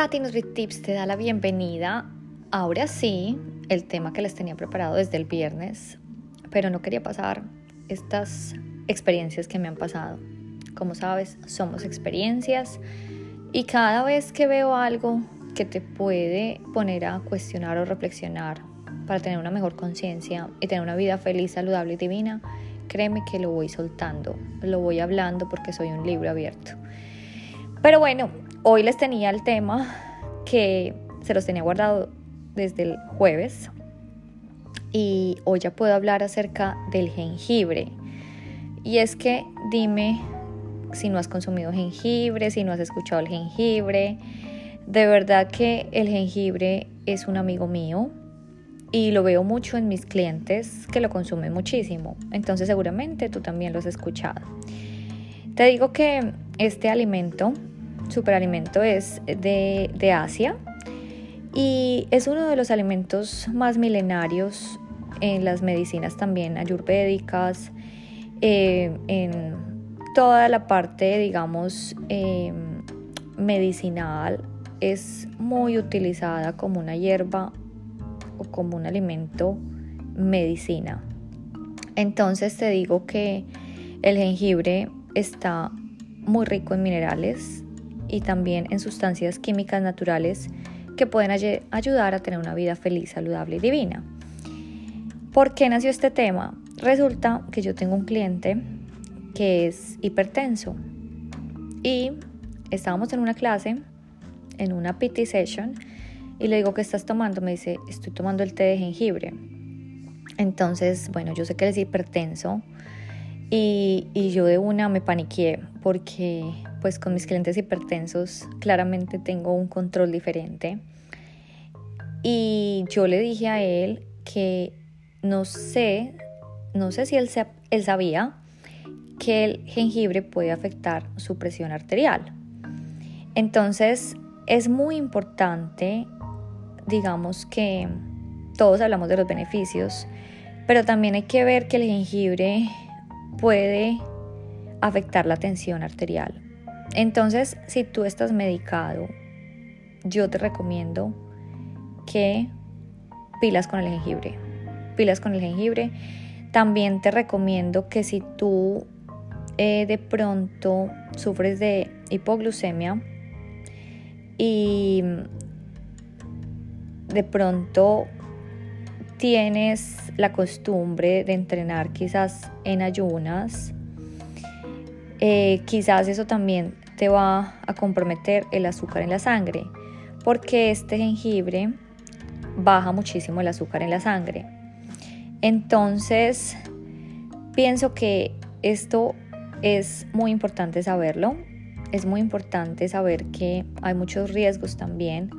Tati NutriTips te da la bienvenida. Ahora sí, el tema que les tenía preparado desde el viernes, pero no quería pasar estas experiencias que me han pasado. Como sabes, somos experiencias y cada vez que veo algo que te puede poner a cuestionar o reflexionar para tener una mejor conciencia y tener una vida feliz, saludable y divina, créeme que lo voy soltando, lo voy hablando porque soy un libro abierto. Pero bueno, hoy les tenía el tema que se los tenía guardado desde el jueves y hoy ya puedo hablar acerca del jengibre. Y es que dime si no has consumido jengibre, si no has escuchado el jengibre. De verdad que el jengibre es un amigo mío y lo veo mucho en mis clientes que lo consumen muchísimo. Entonces seguramente tú también lo has escuchado. Te digo que este alimento superalimento es de, Asia y es uno de los alimentos más milenarios en las medicinas también ayurvédicas, eh, en toda la parte, digamos, em, medicinal, es muy utilizada como una hierba o como un alimento medicina. Entonces te digo que el jengibre está muy rico en minerales, y también en sustancias químicas naturales que pueden ayudar a tener una vida feliz, saludable y divina. ¿Por qué nació este tema? Resulta que yo tengo un cliente que es hipertenso y estábamos en una clase, en una PT session, y le digo, ¿qué estás tomando? Me dice, estoy tomando el té de jengibre. Entonces, bueno, yo sé que él es hipertenso y, y yo de una me paniqué porque pues con mis clientes hipertensos claramente tengo un control diferente. Y yo le dije a él que no sé, no sé si él, él sabía que el jengibre puede afectar su presión arterial. Entonces es muy importante, digamos que todos hablamos de los beneficios, pero también hay que ver que el jengibre puede afectar la tensión arterial. Entonces, si tú estás medicado, yo te recomiendo que pilas con el jengibre. Pilas con el jengibre. También te recomiendo que si tú eh, de pronto sufres de hipoglucemia y de pronto tienes la costumbre de entrenar quizás en ayunas, eh, quizás eso también te va a comprometer el azúcar en la sangre, porque este jengibre baja muchísimo el azúcar en la sangre. Entonces, pienso que esto es muy importante saberlo. Es muy importante saber que hay muchos riesgos también,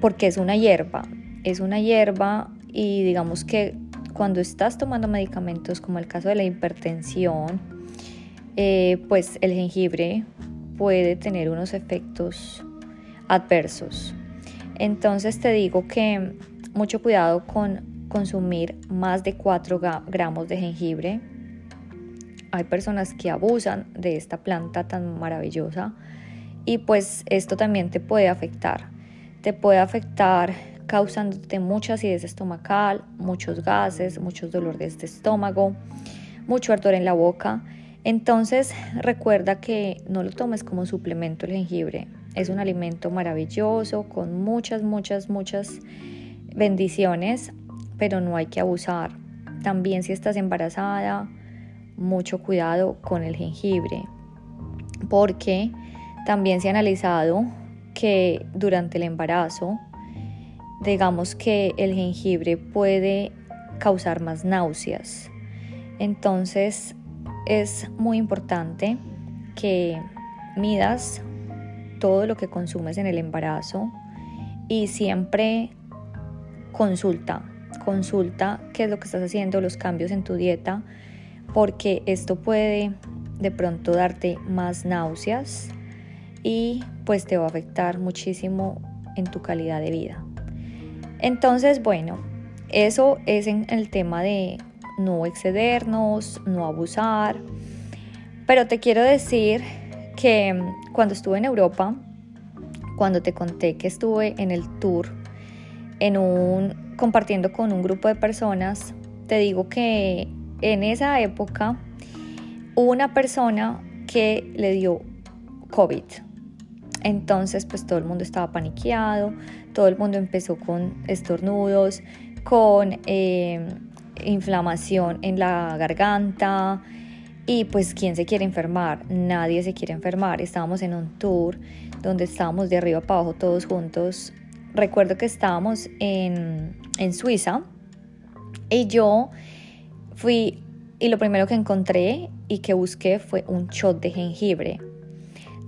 porque es una hierba. Es una hierba y digamos que cuando estás tomando medicamentos, como el caso de la hipertensión, eh, pues el jengibre puede tener unos efectos adversos. Entonces te digo que mucho cuidado con consumir más de 4 gramos de jengibre. Hay personas que abusan de esta planta tan maravillosa y pues esto también te puede afectar. Te puede afectar causándote mucha acidez estomacal, muchos gases, muchos dolores de este estómago, mucho ardor en la boca entonces recuerda que no lo tomes como suplemento el jengibre. Es un alimento maravilloso con muchas, muchas, muchas bendiciones, pero no hay que abusar. También si estás embarazada, mucho cuidado con el jengibre, porque también se ha analizado que durante el embarazo, digamos que el jengibre puede causar más náuseas. Entonces, es muy importante que midas todo lo que consumes en el embarazo y siempre consulta, consulta qué es lo que estás haciendo, los cambios en tu dieta, porque esto puede de pronto darte más náuseas y pues te va a afectar muchísimo en tu calidad de vida. Entonces, bueno, eso es en el tema de no excedernos, no abusar. Pero te quiero decir que cuando estuve en Europa, cuando te conté que estuve en el tour, en un, compartiendo con un grupo de personas, te digo que en esa época hubo una persona que le dio COVID. Entonces, pues todo el mundo estaba paniqueado, todo el mundo empezó con estornudos, con eh, inflamación en la garganta, y pues, ¿quién se quiere enfermar? Nadie se quiere enfermar. Estábamos en un tour donde estábamos de arriba para abajo todos juntos. Recuerdo que estábamos en, en Suiza y yo fui y lo primero que encontré y que busqué fue un shot de jengibre.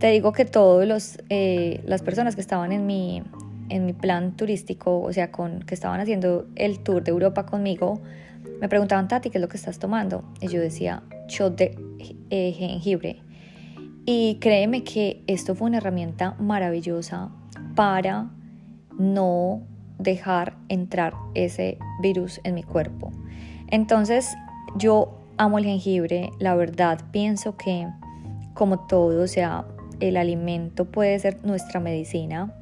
Te digo que todas eh, las personas que estaban en mi, en mi plan turístico, o sea, con, que estaban haciendo el tour de Europa conmigo, me preguntaban, Tati, ¿qué es lo que estás tomando? Y yo decía, shot de eh, jengibre. Y créeme que esto fue una herramienta maravillosa para no dejar entrar ese virus en mi cuerpo. Entonces, yo amo el jengibre, la verdad pienso que como todo, o sea, el alimento puede ser nuestra medicina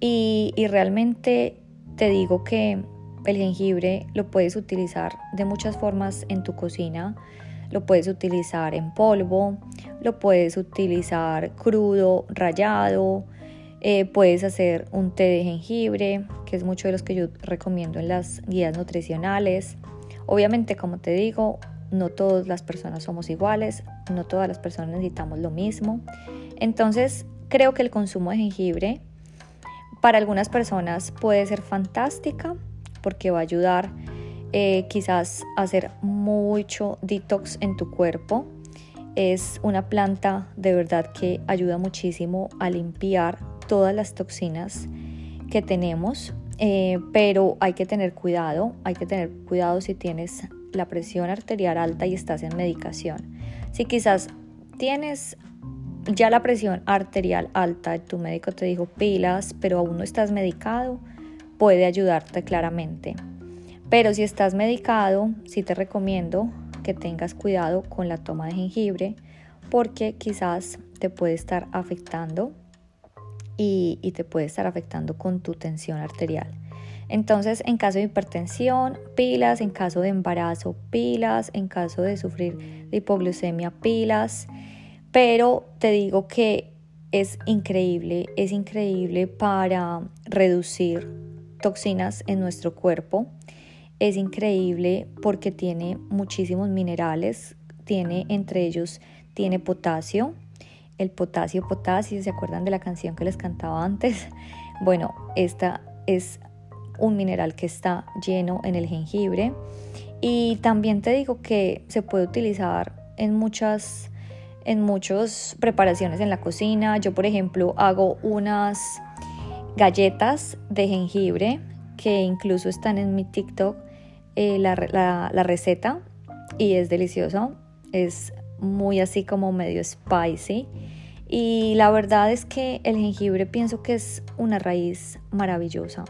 y, realmente te digo que el jengibre lo puedes utilizar de muchas formas en tu cocina. Lo puedes utilizar en polvo, lo puedes utilizar crudo, rallado, eh, puedes hacer un té de jengibre, que es mucho de los que yo recomiendo en las guías nutricionales. Obviamente, como te digo, no todas las personas somos iguales, no todas las personas necesitamos lo mismo. Entonces, creo que el consumo de jengibre para algunas personas puede ser fantástica porque va a ayudar eh, quizás a hacer mucho detox en tu cuerpo. Es una planta de verdad que ayuda muchísimo a limpiar todas las toxinas que tenemos, eh, pero hay que tener cuidado, hay que tener cuidado si tienes la presión arterial alta y estás en medicación. Si quizás tienes ya la presión arterial alta, tu médico te dijo pilas, pero aún no estás medicado, puede ayudarte claramente. Pero si estás medicado, sí te recomiendo que tengas cuidado con la toma de jengibre porque quizás te puede estar afectando y, te puede estar afectando con tu tensión arterial. Entonces, en caso de hipertensión, pilas, en caso de embarazo, pilas, en caso de sufrir de hipoglucemia, pilas. Pero te digo que es increíble, es increíble para reducir toxinas en nuestro cuerpo. Es increíble porque tiene muchísimos minerales, tiene entre ellos tiene potasio, el potasio potasio, ¿se acuerdan de la canción que les cantaba antes? Bueno, esta es un mineral que está lleno en el jengibre y también te digo que se puede utilizar en muchas en muchas preparaciones en la cocina. Yo, por ejemplo, hago unas galletas de jengibre que incluso están en mi TikTok eh, la, receta y es delicioso, es muy así como medio spicy y la verdad es que el jengibre pienso que es una raíz maravillosa,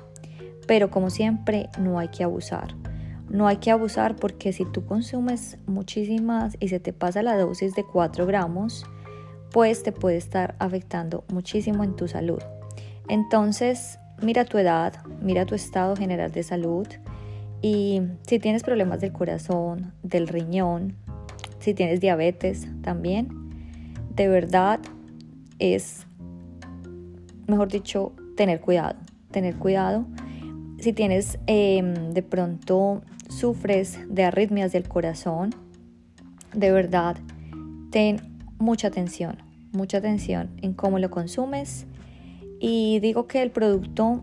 pero como siempre no hay que abusar. No hay que abusar porque si tú consumes muchísimas y se te pasa la dosis de 4 gramos, pues te puede estar afectando muchísimo en tu salud. Entonces, mira tu edad, mira tu estado general de salud y si tienes problemas del corazón, del riñón, si tienes diabetes también, de verdad es, mejor dicho, tener cuidado, tener cuidado. Si tienes em, de pronto sufres de arritmias del corazón, de verdad, ten mucha atención, mucha atención en cómo lo consumes y digo que el producto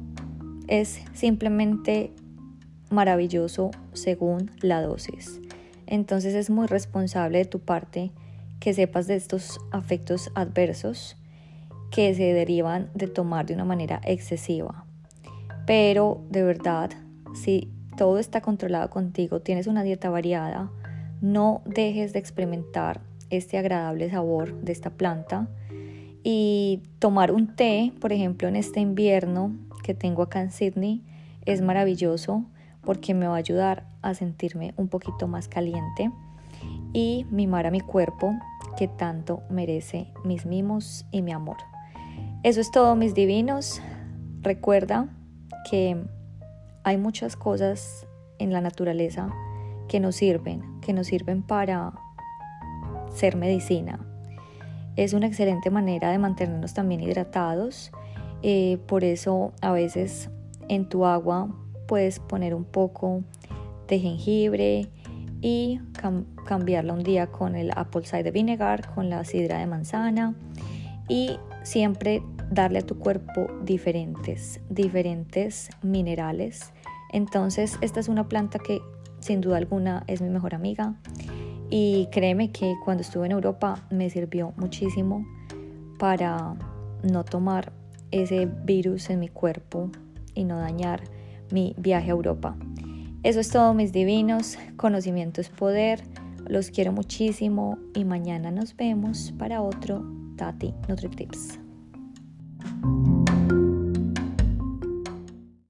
es simplemente maravilloso según la dosis. Entonces es muy responsable de tu parte que sepas de estos afectos adversos que se derivan de tomar de una manera excesiva. Pero de verdad, si todo está controlado contigo, tienes una dieta variada, no dejes de experimentar este agradable sabor de esta planta y tomar un té, por ejemplo, en este invierno que tengo acá en Sydney, es maravilloso porque me va a ayudar a sentirme un poquito más caliente y mimar a mi cuerpo que tanto merece mis mimos y mi amor. Eso es todo, mis divinos. Recuerda que hay muchas cosas en la naturaleza que nos sirven, que nos sirven para ser medicina. Es una excelente manera de mantenernos también hidratados. Eh, por eso a veces en tu agua puedes poner un poco de jengibre y cambiarla un día con el apple cider vinegar, con la sidra de manzana y siempre darle a tu cuerpo diferentes, diferentes minerales. Entonces esta es una planta que sin duda alguna es mi mejor amiga y créeme que cuando estuve en Europa me sirvió muchísimo para no tomar ese virus en mi cuerpo y no dañar mi viaje a Europa. Eso es todo mis divinos, conocimiento es poder, los quiero muchísimo y mañana nos vemos para otro Tati NutriTips.